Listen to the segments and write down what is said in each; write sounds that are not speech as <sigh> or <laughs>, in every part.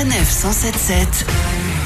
Sanef 177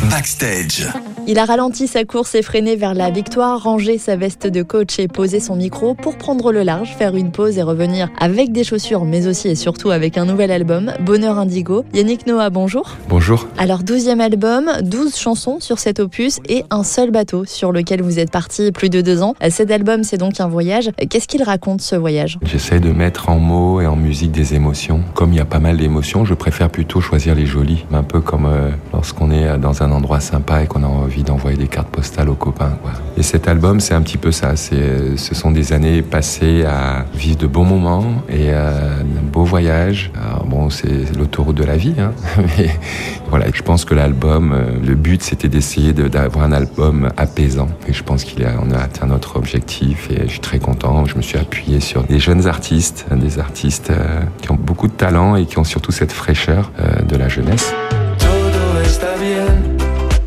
Backstage. Il a ralenti sa course effrénée vers la victoire, rangé sa veste de coach et posé son micro pour prendre le large, faire une pause et revenir avec des chaussures, mais aussi et surtout avec un nouvel album, Bonheur Indigo. Yannick Noah, bonjour. Bonjour. Alors, 12e album, 12 chansons sur cet opus et un seul bateau sur lequel vous êtes parti plus de deux ans. Cet album, c'est donc un voyage. Qu'est-ce qu'il raconte ce voyage? J'essaie de mettre en mots et en musique des émotions. Comme il y a pas mal d'émotions, je préfère plutôt choisir les jolies. Un peu comme euh, lorsqu'on est dans un endroit sympa et qu'on a envie d'envoyer des cartes postales aux copains. Quoi. Et cet album, c'est un petit peu ça. C'est, ce sont des années passées à vivre de bons moments et euh, un beau voyage. Alors bon, c'est l'autoroute de la vie, hein. <laughs> mais voilà. Je pense que l'album, euh, le but, c'était d'essayer de, d'avoir un album apaisant. Et je pense qu'il a, a atteint notre objectif et je suis très content. Je me suis appuyé sur des jeunes artistes, des artistes euh, qui ont beaucoup de talent et qui ont surtout cette fraîcheur euh, de la jeunesse.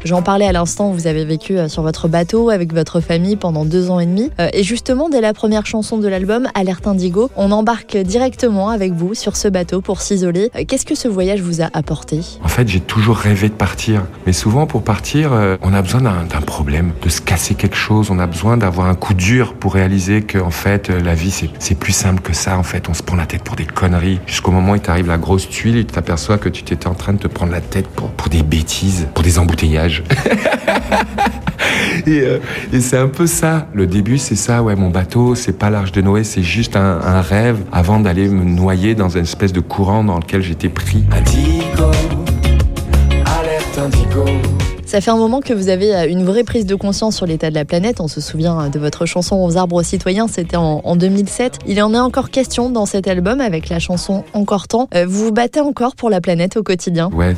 J'en parlais à l'instant, vous avez vécu euh, sur votre bateau avec votre famille pendant deux ans et demi. Euh, et justement, dès la première chanson de l'album, Alerte Indigo, on embarque directement avec vous sur ce bateau pour s'isoler. Euh, qu'est-ce que ce voyage vous a apporté? En fait, j'ai toujours rêvé de partir. Mais souvent, pour partir, on a besoin d'un problème, de se casser quelque chose. On a besoin d'avoir un coup dur pour réaliser que, en fait, la vie, c'est plus simple que ça. En fait, on se prend la tête pour des conneries. Jusqu'au moment où t'arrive la grosse tuile tu t'aperçois que tu t'étais en train de te prendre la tête pour des bêtises, pour des embouteillages. <laughs> et, euh, et c'est un peu ça. Le début, c'est ça. Ouais, mon bateau, c'est pas l'Arche de Noé, c'est juste un, un rêve avant d'aller me noyer dans une espèce de courant dans lequel j'étais pris. Indigo, alerte indigo. Ça fait un moment que vous avez euh, une vraie prise de conscience sur l'état de la planète. On se souvient euh, de votre chanson Aux arbres citoyens, c'était en, en, 2007. Il en est encore question dans cet album avec la chanson Encore temps. Vous vous battez encore pour la planète au quotidien? Ouais,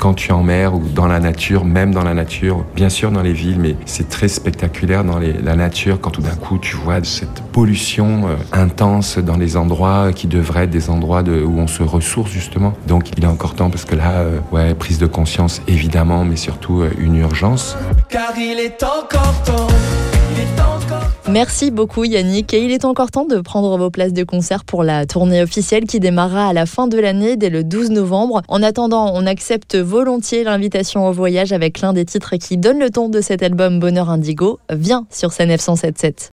quand tu es en mer ou dans la nature, même dans la nature, bien sûr dans les villes, mais c'est très spectaculaire dans la nature quand tout d'un coup tu vois cette pollution euh, intense dans les endroits qui devraient être des endroits où on se ressource justement. Donc il est encore temps parce que là, euh, ouais, prise de conscience évidemment, mais surtout euh, une urgence. Car il est encore temps. Merci beaucoup Yannick et il est encore temps de prendre vos places de concert pour la tournée officielle qui démarrera à la fin de l'année dès le 12 novembre. En attendant, on accepte volontiers l'invitation au voyage avec l'un des titres qui donne le ton de cet album Bonheur Indigo. Viens sur Sanef 177.